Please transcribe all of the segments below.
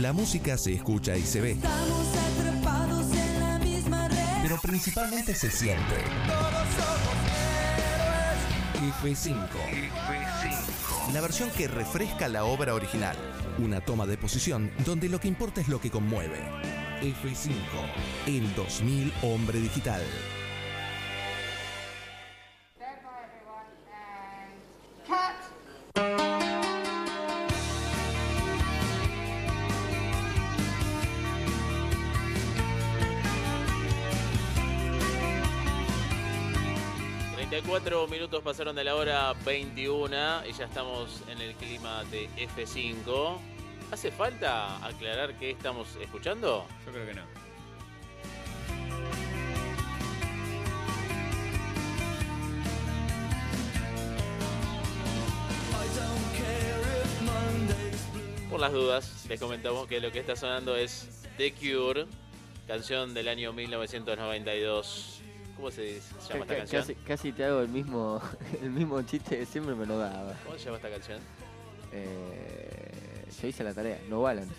La música se escucha y se ve, Estamos atrapados en la misma red. pero principalmente se siente. F5. La versión que refresca la obra original. Una toma de posición donde lo que importa es lo que conmueve. F5. El 2000 hombre digital. Hora 21 y ya estamos en el clima de F5. ¿Hace falta aclarar qué estamos escuchando? Yo creo que no. Por las dudas, les comentamos que lo que está sonando es The Cure, canción del año 1992. ¿Cómo se, dice- se llama esta Ca- canción? Casi, casi te hago el mismo, el mismo chiste que siempre me lo daba. ¿Cómo se llama esta canción? Eh, yo hice la tarea, no balance.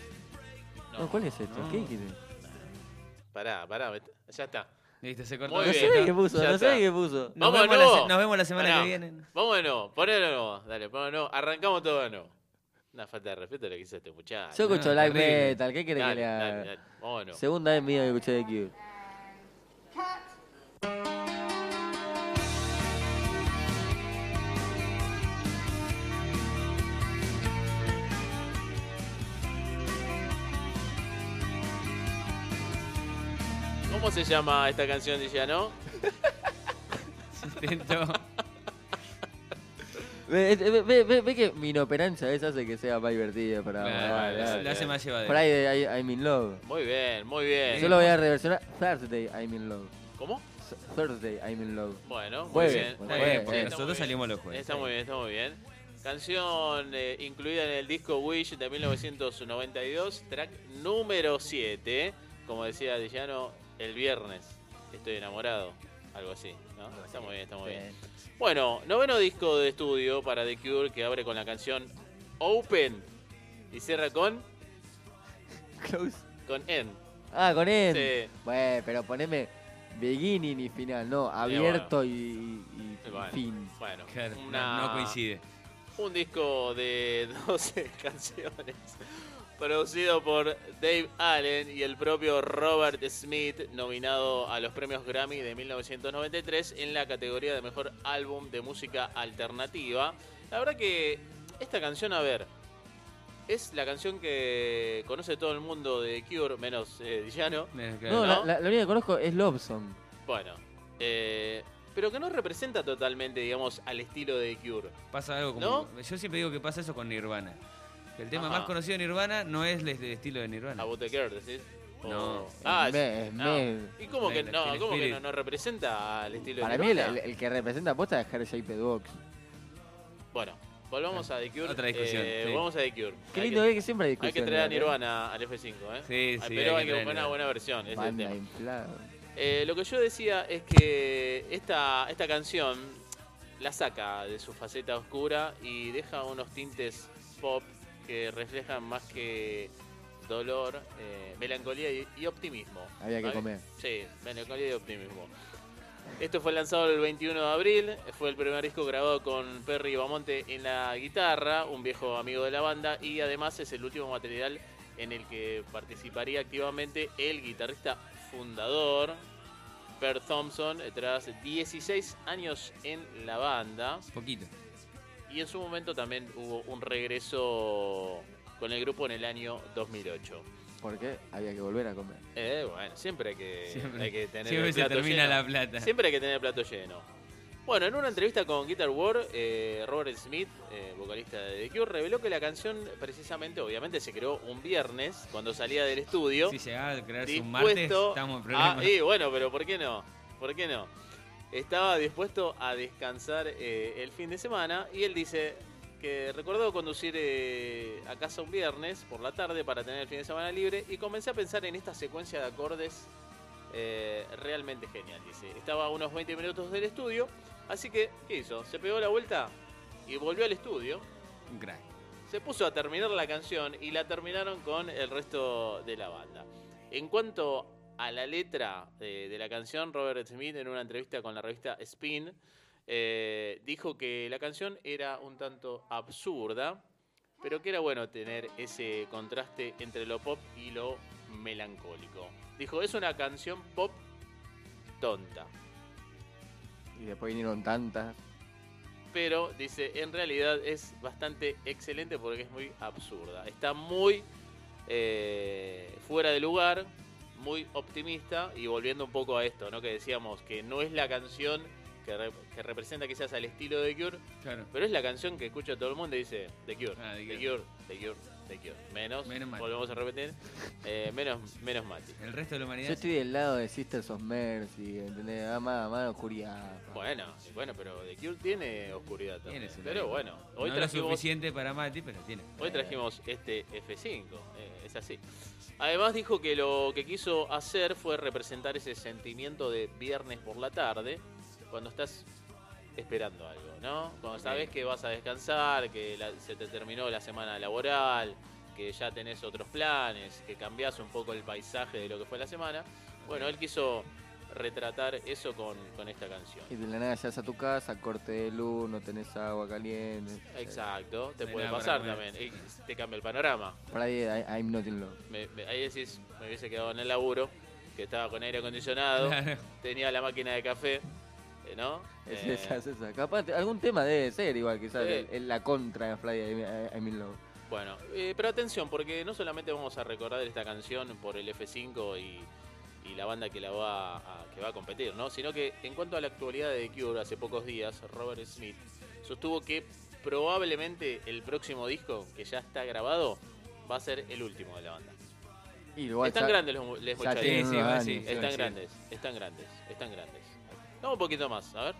No, ¿cuál es esto? no. ¿Qué dijiste? Pará, pará, ya está. Listo, se cortó. Muy No bien. sé qué puso, no sé está. qué puso. Nos Vamos vemos, la, nos vemos la semana Pará. que viene. Vamos de nuevo, ponelo de nuevo. Dale, ponelo de nuevo. Arrancamos todo de nuevo. Una falta de respeto lo que hizo este muchacho. Yo escucho No, live terrible. metal, ¿qué querés que Dale, le haga? dale, dale. Vamos de nuevo. Segunda vez mía que escuché de Cure. ¿Cómo se llama esta canción, Dillano? Intento. Ve, ve, ve- ve- ve que mi inoperancia esa hace que sea más divertido para Claro, lo hace más llevadero. Por ahí de I, I'm in love. Muy bien, muy bien. Yo lo voy a reversionar Thursday I'm in love. ¿Cómo? Thursday I'm in love. Bueno, muy Jueves, bien. Porque nosotros bien. salimos los jueves. Está muy bien, está muy bien. Canción eh, incluida en el disco Wish de 1992, track número 7. Como decía Dillano, el viernes estoy enamorado. Algo así, ¿no? Está muy bien, está muy bien. Bueno, noveno disco de estudio para The Cure que abre con la canción Open y cierra con, Close. con End. Ah, con él. Sí. Bueno, pero poneme beginning y final, no, abierto y, y- y Bueno, fin. Bueno, Claro, una- no coincide. Un disco de 12 canciones, producido por Dave Allen y el propio Robert Smith, nominado a los premios Grammy de 1993 en la categoría de mejor álbum de música alternativa. La verdad que esta canción, a ver, es la canción que conoce todo el mundo de Cure, menos eh, Dillano. Eh, No, la, ¿no? la- la única que conozco es Love Song. Bueno, eh, pero que no representa totalmente, digamos, al estilo de Cure. Pasa algo como. ¿No? Yo siempre digo que pasa eso con Nirvana. El tema Ajá. más conocido de Nirvana no es el, el estilo de Nirvana. A Botequer, decís. O- No. Ah, Es me- no. me- ¿Y cómo que no? ¿Cómo que no, no representa al estilo Para de mí el, Nirvana? el- el que representa aposta es Hair Shaped Box. Bueno, volvamos a The Cure. Otra discusión, Eh, sí. Volvamos a The Cure. Qué lindo que, es que siempre hay hay que discusión. traer a. Nirvana al F5, ¿eh? Sí, Ah, sí. Pero hay que buscar una Nirvana. buena versión, ese es el tema. Eh, lo que yo decía es que esta, esta canción la saca de su faceta oscura y deja unos tintes pop que reflejan más que dolor, eh, melancolía y, y optimismo. Había que ¿vale? comer. Sí, melancolía y optimismo. Esto fue lanzado el 21 de abril, fue el primer disco grabado con Perry Bamonte en la guitarra, un viejo amigo de la banda, y además es el último material en el que participaría activamente el guitarrista fundador, Per Thompson, tras 16 años en la banda. Poquito. Y en su momento también hubo un regreso con el grupo en el año 2008. Porque había que volver a comer. Eh, bueno, siempre hay que, Siempre, hay que tener siempre el se termina lleno. la plata. Siempre hay que tener el plato lleno. Bueno, en una entrevista con Guitar World, eh, Robert Smith, eh, vocalista de The Cure, reveló que la canción precisamente, obviamente, se creó un viernes cuando salía del estudio. Si llegaba a crearse un martes, estamos en problemas. y bueno, pero ¿por qué no? ¿Por qué no? Estaba dispuesto a descansar eh, el fin de semana y él dice que recordó conducir eh, a casa un viernes por la tarde para tener el fin de semana libre y comencé a pensar en esta secuencia de acordes eh, realmente genial, dice. Estaba a unos 20 minutos del estudio, así que, ¿qué hizo? Se pegó la vuelta y volvió al estudio. Crack. se puso a terminar la canción y la terminaron con el resto de la banda. En cuanto a la letra eh, de la canción, Robert Smith en una entrevista con la revista Spin eh, dijo que la canción era un tanto absurda, pero que era bueno tener ese contraste entre lo pop y lo melancólico. Dijo, es una canción pop tonta. Y después vinieron tantas. pero dice, en realidad es bastante excelente porque es muy absurda. Está muy eh, fuera de lugar, muy optimista y volviendo un poco a esto, ¿no? Que decíamos que no es la canción que, re- que representa quizás al estilo de Cure, Claro. pero es la canción que escucha todo el mundo y dice The Cure, Ah, The The Cure. Cure, The Cure, The Cure. Menos, Menos Mati. volvemos a repetir, eh, menos, menos Mati. El resto de la humanidad. Yo estoy del lado de Sisters of Mercy, ¿entendés? Ah, más, más oscuridad. Bueno, bueno, pero The Cure tiene oscuridad también. Tiene pero bueno, hoy no trajimos suficiente para Mati, pero tiene. Hoy trajimos este F5, eh, es así. Además dijo que lo que quiso hacer fue representar ese sentimiento de viernes por la tarde, cuando estás esperando algo, ¿no? Cuando sabes que vas a descansar, que la- se te terminó la semana laboral, que ya tenés otros planes, que cambiás un poco el paisaje de lo que fue la semana. Bueno, él quiso retratar eso con, con esta canción. Y de la nada llegas a tu casa, corte de luz, no tenés agua caliente. Exacto, te puede pasar también. y te cambia el panorama. Por ahí I- I'm not in love. Me- me- ahí decís, me hubiese quedado en el laburo, que estaba con aire acondicionado, Claro. tenía la máquina de café, ¿no? Es Eh, esa, es esa. Capaz, algún tema debe ser igual, quizás, Sí. el- el- la contra de Friday I'm in love. Bueno, eh, pero atención, porque no solamente vamos a recordar esta canción por el F5 y, y la banda que la va a, que va a competir, ¿no? Sino que en cuanto a la actualidad de The Cure, hace pocos días, Robert Smith sostuvo que probablemente el próximo disco, que ya está grabado, va a ser el último de la banda. Y igual están ya- grandes los, ya muchachos. Sí, sí. Están sí. grandes, están grandes, están grandes. Vamos un poquito más, a ver.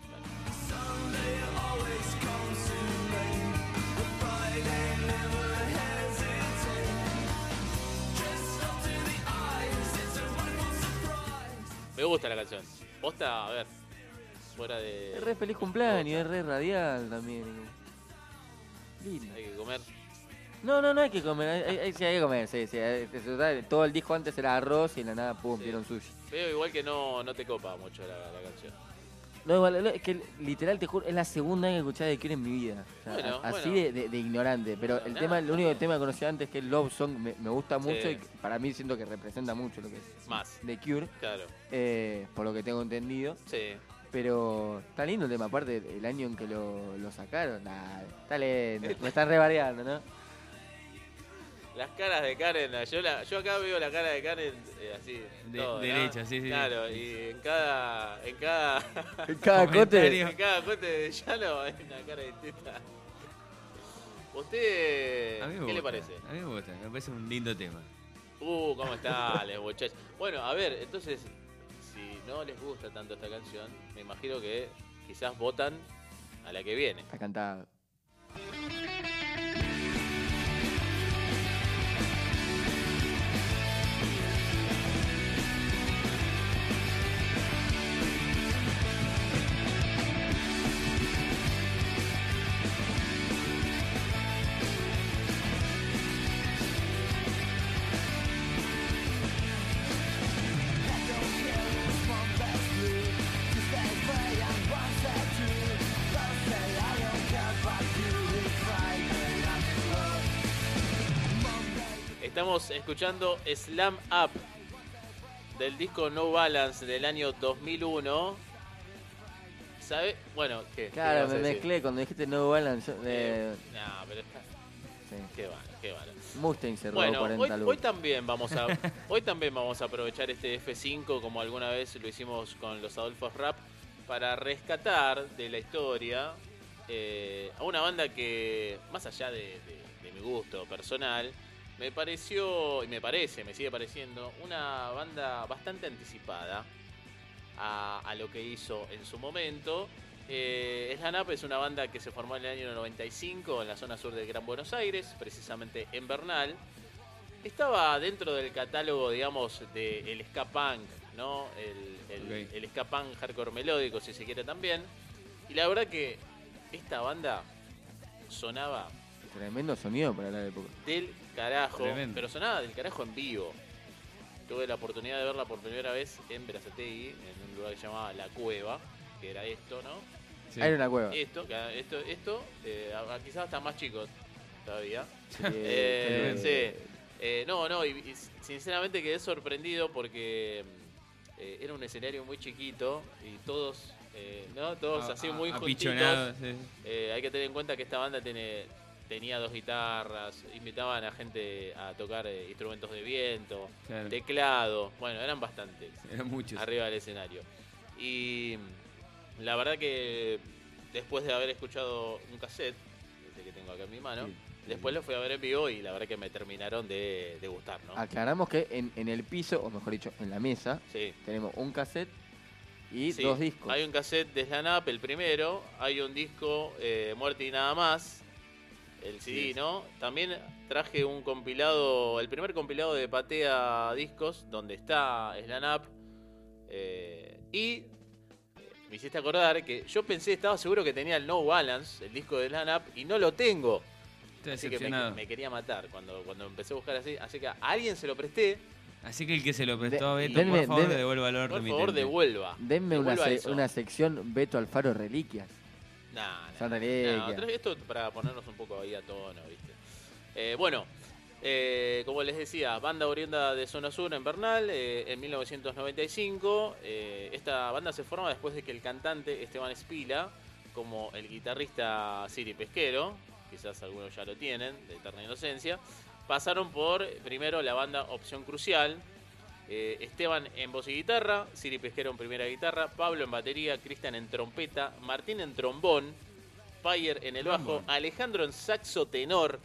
Me gusta la canción. Posta, a ver. Fuera de. Es re feliz cumpleaños, es re radial también. Lindo. Hay que comer. No, no, no hay que comer, hay, hay- sí hay que comer, sí, sí. Todo el disco antes era arroz y en la nada, pum, Sí. dieron sushi. Veo igual que no, no te copa mucho la, la canción. No, igual, no, es que literal, te juro, es la segunda vez que escuché de Cure en mi vida. O sea, Bueno, a- así bueno. De, de- de ignorante. Pero el Nada. tema, el único tema que conocía antes que el Love Song me, me gusta mucho y que para mí siento que representa mucho lo que es Más. de Cure, Claro. eh, por lo que tengo entendido. Sí. Pero está lindo el tema, aparte el año en que lo, lo sacaron, nah, está lindo. Me están revareando, ¿no? Las caras de Karen, yo, la, yo acá veo la cara de Karen eh, así. De- todo, derecha, sí, sí, sí. Claro, y en cada. En cada. Cada cote. En cada corte de llano hay una cara distinta. ¿Usted A mí me qué le parece? A mí me gusta, me parece un lindo tema. Uh, ¿cómo está, les muchachos? Bueno, a ver, entonces, si no les gusta tanto esta canción, me imagino que quizás votan a la que viene. Está cantado. Estamos escuchando Slam Up del disco No Balance del año 2001. ¿Sabe? Bueno, ¿qué? ¿Qué Claro, me decir? mezclé cuando dijiste No Balance. Eh, Eh, no, pero está... sí. Qué vale, qué. Mustang se Bueno, 40 hoy, hoy también vamos a hoy también vamos a aprovechar este F5 como alguna vez lo hicimos con los Adolfos Rap para rescatar de la historia eh, a una banda que más allá de, de- de mi gusto personal me pareció y me parece, me sigue pareciendo una banda bastante anticipada a, a lo que hizo en su momento. Eh, Slan Up es una banda que se formó en el año 95 en la zona sur del Gran Buenos Aires, precisamente en Bernal. Estaba dentro del catálogo, digamos, del ska punk, ¿no? El, el, el ska punk hardcore melódico, si se quiere también. Y la verdad que esta banda sonaba Tremendo sonido para la época. del carajo, Tremendo. pero sonaba del carajo en vivo. Tuve la oportunidad de verla por primera vez en Berazategui, en un lugar que se llamaba La Cueva, que era esto, ¿no? Sí. Hay una cueva. Esto, esto, esto eh, quizás hasta más chicos todavía. Sí, Eh, sí. Eh, no, no, y, y sinceramente quedé sorprendido porque era un escenario muy chiquito y todos, eh, ¿no? Todos A- así a- muy juntitos. sí. Eh, hay que tener en cuenta que esta banda tiene, tenía dos guitarras, invitaban a gente a tocar eh, instrumentos de viento, Claro. teclado, bueno, eran bastantes Eran muchos. arriba del escenario. Y mm, la verdad que después de haber escuchado un cassette, ese que tengo acá en mi mano, Sí. después lo fui a ver en vivo y la verdad que me terminaron de, de gustar, ¿no? Aclaramos que en, en el piso, o mejor dicho, en la mesa, Sí. tenemos un cassette y Sí, dos discos. Hay un cassette de Slan Up, el primero. Hay un disco eh, Muerte y Nada Más. El CD. ¿no? También traje un compilado, el primer compilado de Patea Discos, donde está Slan Up. eh, y eh, me hiciste acordar que yo pensé, estaba seguro que tenía el No Balance, el disco de Slan Up, y no lo tengo. Estoy Así que me, decepcionado. me quería matar cuando, cuando empecé a buscar así. Así que a alguien se lo presté. Así que el que se lo prestó a De- Beto, denme- por favor, denme- devuelva el orden Por favor, devuelva. Denme una, se- una sección Beto Alfaro Reliquias. Nah, Son nah. reliquias. No, traje esto para ponernos un poco ahí a tono, ¿viste? Eh, bueno, eh, como les decía, banda oriunda de Zona Sur en Bernal eh, en 1995. Eh, esta banda se forma después de que el cantante Esteban Espila, como el guitarrista Siri Pesquero, quizás algunos ya lo tienen, de Eterna Inocencia, pasaron por primero la banda Opción Crucial. Esteban en voz y guitarra, Siri Pesquero en primera guitarra, Pablo en batería, Cristian en trompeta, Martín en trombón, Payer en el bajo. Alejandro en saxo tenor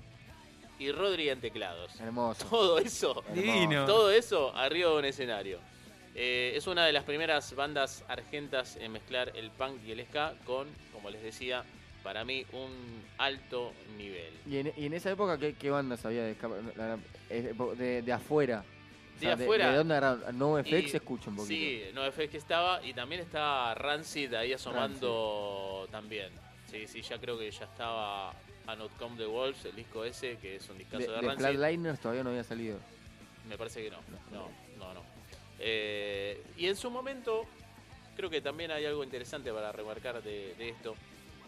y Rodri en teclados. Hermoso. Todo eso, Divino. todo eso arriba de un escenario. Eh, es una de las primeras bandas argentas en mezclar el punk y el ska con, como les decía, para mí un alto nivel. ¿Y en, y en esa época qué, qué bandas había de, eh, de, de afuera? O De sea, afuera. ¿De, dónde era? No FX escucha un poquito. Sí, no FX que estaba y también está Rancid ahí asomando también. Sí, sí, ya creo que ya estaba A Not Come the Wolves, el disco ese, que es un discazo De, de, de. Flatliners todavía no había salido. Me parece que no. No, no, no. Eh, y en su momento, creo que también hay algo interesante para remarcar de, de esto.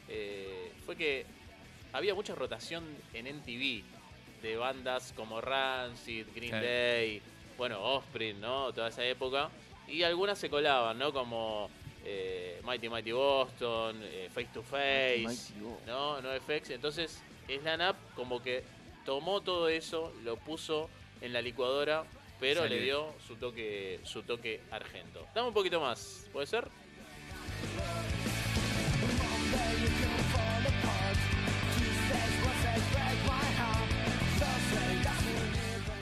eh, fue que había mucha rotación en MTV de bandas como Rancid, Green Claro. Day, bueno, Offspring, ¿no? Toda esa época. Y algunas se colaban, ¿no? Como eh, Mighty Mighty Boston, eh, Face to Face. Mighty No, no FX. Entonces, Slan Up como que tomó todo eso, lo puso en la licuadora, pero Salió. le dio su toque, su toque argento. Dame un poquito más, ¿puede ser?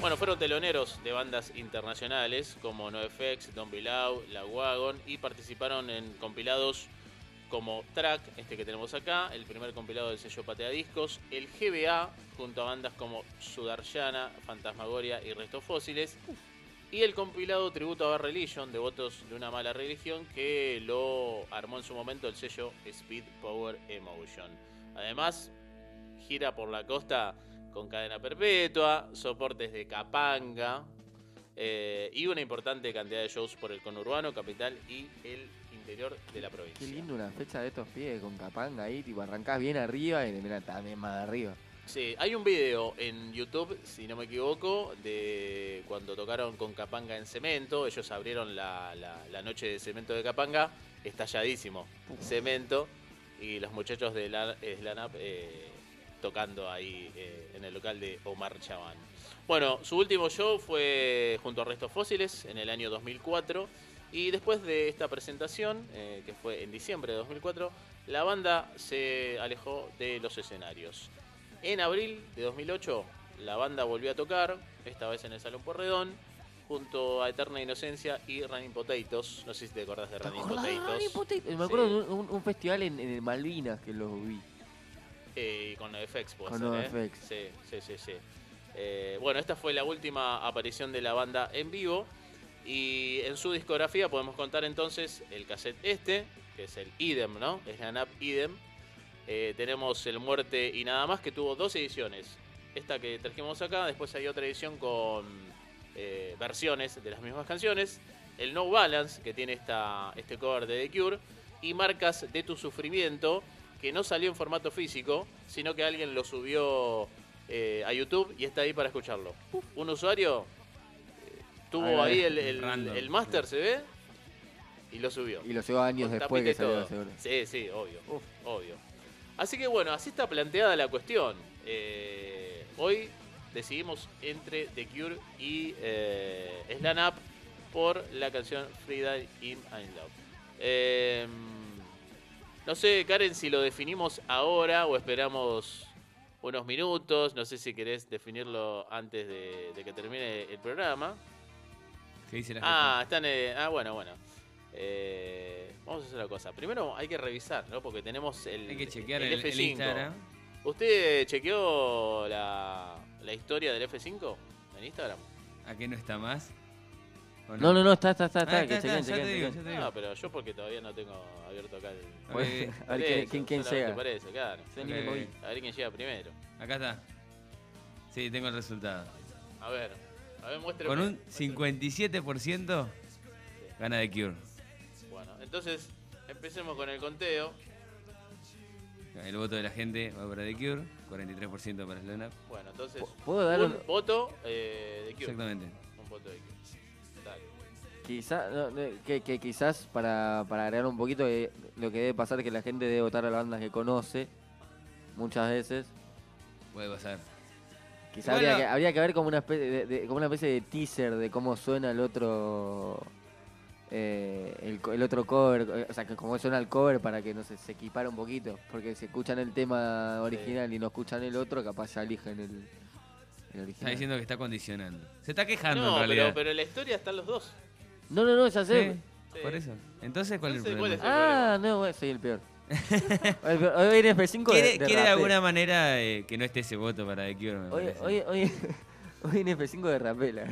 Bueno, fueron teloneros de bandas internacionales como NoFX, Don Bilao, La Wagon y participaron en compilados como Track, este que tenemos acá, el primer compilado del sello Patea Discos, el GBA, junto a bandas como Sudarsana, Fantasmagoria y Restos Fósiles, y el compilado Tributo a Bad Religion, Devotos de una mala religión, que lo armó en su momento el sello Speed Power Emotion. Además, gira por la costa con cadena perpetua, soportes de Capanga eh, y una importante cantidad de shows por el conurbano, capital y el interior de la provincia. Qué lindo una fecha de estos pies con Capanga ahí, tipo arrancás bien arriba y mira también más de arriba. Sí, hay un video en YouTube, si no me equivoco, de cuando tocaron con Capanga en cemento. Ellos abrieron la, la- la noche de cemento de Capanga, estalladísimo. Cemento y los muchachos de la, Slan Up eh, tocando ahí eh, en el local de Omar Chaván. Bueno, su último show fue junto a Restos Fósiles en el año 2004. Y después de esta presentación, eh, que fue en diciembre de 2004, la banda se alejó de los escenarios. En abril de 2008, la banda volvió a tocar, esta vez en el Salón Porredón, junto a Eterna Inocencia y Running Potatoes. No sé si te acordás de ¿Te Running Potatoes. Running Potatoes? Me acuerdo de un, un- un festival en, en Malvinas que los vi. Eh, y con NoFX, puede Con ser, ¿eh? Sí, sí, sí, sí. Eh, bueno, esta fue la última aparición de la banda en vivo. Y en su discografía podemos contar entonces el cassette este, que es el Idem, ¿no? Es la NAP Idem. Eh, tenemos El Muerte y Nada Más, que tuvo dos ediciones. Esta que trajimos acá, después hay otra edición con eh, versiones de las mismas canciones. El No Balance, que tiene esta, este cover de The Cure. Y Marcas de tu Sufrimiento, que no salió en formato físico, sino que alguien lo subió eh, a YouTube y está ahí para escucharlo. Un usuario eh, tuvo Ahí ahí el, el, máster, ¿se ve? Y lo subió. Y lo llevó años Con después que salió todo. seguro. Sí, sí, obvio. Uf. Obvio. Así que bueno, así está planteada la cuestión. Eh, hoy decidimos entre The Cure y eh, Slam Up por la canción Frida in I'm Love. No sé, Karen, si lo definimos ahora o esperamos unos minutos. No sé si querés definirlo antes de, de que termine el programa. ¿Qué dice la Ah, están. eh, ah, bueno, bueno. Eh, vamos a hacer una cosa. Primero hay que revisar, ¿no? Porque tenemos el. Hay que chequear el, el, el F5. Instagram. ¿Usted chequeó la, la historia del F5 en Instagram? ¿A qué no está más? ¿O No, no, no, está, está, está, Ah, está, está, que está, chequen, digo. No, pero yo porque todavía no tengo abierto acá el. Ok, A ver quién, quién, llega. Por eso, claro. A ver quién llega primero. Acá está. Sí, tengo el resultado. A ver. A ver, muéstrame. Con un muéstrame. 57% gana The Cure. Bueno, entonces empecemos con el conteo. El voto de la gente va para The Cure, 43% para Slam Up. Bueno, entonces. ¿Puedo dar un un, voto eh, de Cure. Exactamente. Un voto de Cure. Quizá, no, no, que, que quizás para, para agregar un poquito, eh, lo que debe pasar es que la gente debe votar a la banda que conoce muchas veces. Puede pasar. Quizás Bueno. habría, que, habría que ver como una especie de, de- como una especie de teaser de cómo suena el otro eh, el, otro cover, eh, o sea, que cómo suena el cover para que no sé, se equipara un poquito, porque si escuchan el tema original y no escuchan el otro, capaz ya eligen el, el Está original. diciendo que está condicionando. Se está quejando No, en realidad. pero, pero en la historia están los dos. No, no, no, ya sé. Sí, por eso. Entonces, ¿cuál es el ¿cuál problema? es el- Ah, no, bueno, soy el peor. el peor. Hoy viene F5 ¿Quiere, de, de quiere de alguna manera eh, que no esté ese voto para The Cure? me Hoy, hoy, hoy, hoy viene F5 de rapela.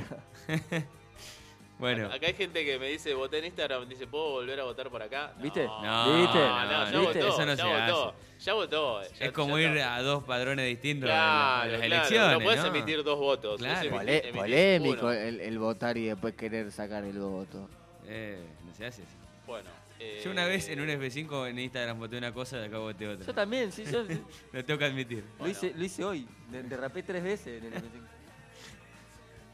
Bueno, Acá hay gente que me dice, voté en Instagram, dice, ¿puedo volver a votar por acá? ¿Viste? No, ¿Viste? No, no, ya no, ¿Viste? votó, eso no ya se votó, ya votó. ya- es como ya ir está. a dos padrones distintos Claro, las claro, elecciones. no puedes ¿no? emitir dos votos. Claro. polémico el, el votar y después querer sacar el voto. Eh, no se hace eso. Bueno. eh, Yo una vez en un F5 en Instagram voté una cosa y acá voté otra. Yo también, sí, yo Lo tengo que admitir. lo, hice, lo hice hoy. De- Derrapé tres veces en el F5.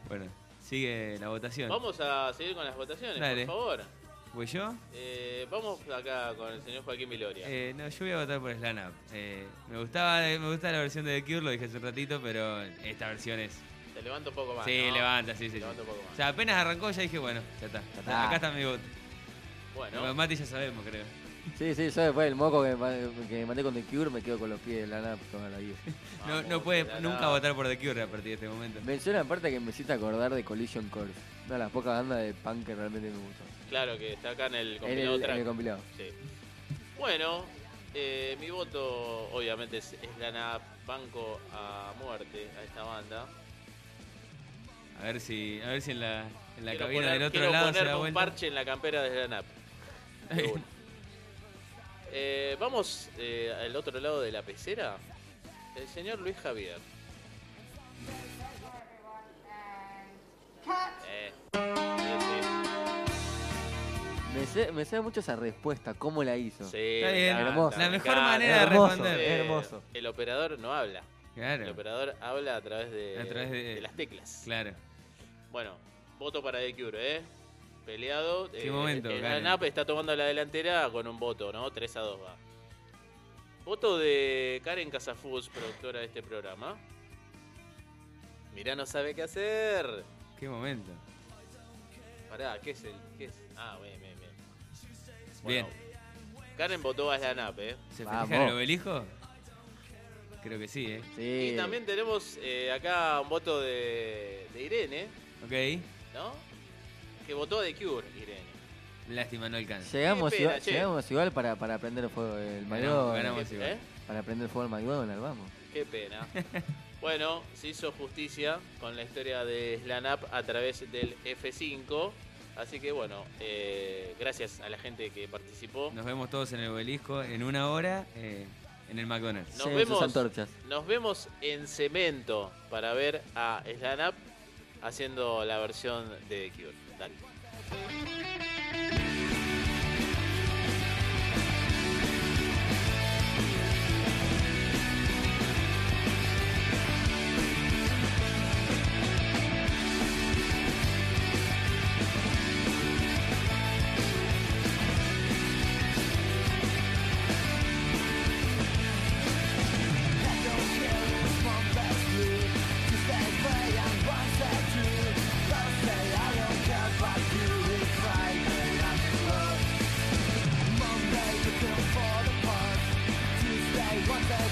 Bueno, sigue la votación. Vamos a seguir con las votaciones, Dale. por favor. ¿Voy yo? Eh, vamos acá con el señor Joaquín Viloria. Eh, no, yo voy a votar por Slam Up. Eh, me gustaba, me gusta la versión de The Cure, lo dije hace un ratito, pero esta versión es. Te levanto un poco más. sí, ¿no? levanta, sí, sí. Te sí. levanto un poco más. O sea, apenas arrancó ya dije, bueno, ya está. está. Acá está mi voto. bueno, Bueno, Mati ya sabemos, creo. Sí, sí, yo después del moco que, que me mandé con The Cure me quedo con los pies de la NAP toda la vida. No, no puede la- nunca la- votar por The Cure a partir de este momento. Menciona aparte que me hiciste acordar de Collision Course. Una de las pocas bandas de punk que realmente me gustó. Claro que está acá en el En compilado el, en el compilado. Sí. Bueno, eh, mi voto obviamente es, es ganar banco a muerte a esta banda. A ver si, a ver si en la, en la cabina poner- del otro quiero lado se ponerme da un vuelta. parche en la campera de Slanap. Eh, vamos eh, al otro lado de la pecera. El señor Luis Javier. Eh, Me sé, me sé mucho esa respuesta, cómo la hizo. sí, Está bien. Hermoso. La mejor encanta. manera de Hermoso, responder. Eh, hermoso. El operador no habla. El Claro, operador habla a través de, A través de- de las teclas. claro. Bueno, voto para The Cure, ¿eh? Peleado. ¿Qué eh, momento, El Karen? ANAP está tomando la delantera con un voto, ¿no? 3 a 2 va. Voto de Karen Casafus, productora de este programa. Mirá, no sabe qué hacer. Qué momento. Pará, ¿qué es el.? ¿Qué es? Ah, bien, bien, bien. Bien. Bueno, Karen votó a la ANAP, ¿eh? ¿Se festeja el obelisco? Creo que sí, ¿eh? Sí. Y también tenemos eh, acá un voto de, de Irene, Ok. ¿no? Que votó a The Cure, Irene. Lástima, no alcanza. Llegamos, Qué pena, igual, che. llegamos igual para, para prender fuego el Ganamos, McDonald's. ganamos. ¿Qué- igual. ¿eh? Para prender fuego el McDonald's, vamos. Qué pena. Bueno, se hizo justicia con la historia de Slanap a través del F5. Así que bueno, eh, gracias a la gente que participó. Nos vemos todos en el obelisco en una hora. eh, en el McDonald's. Nos sus vemos. antorchas. Nos vemos en cemento para ver a Slan Up haciendo la versión de The Cure. Dale.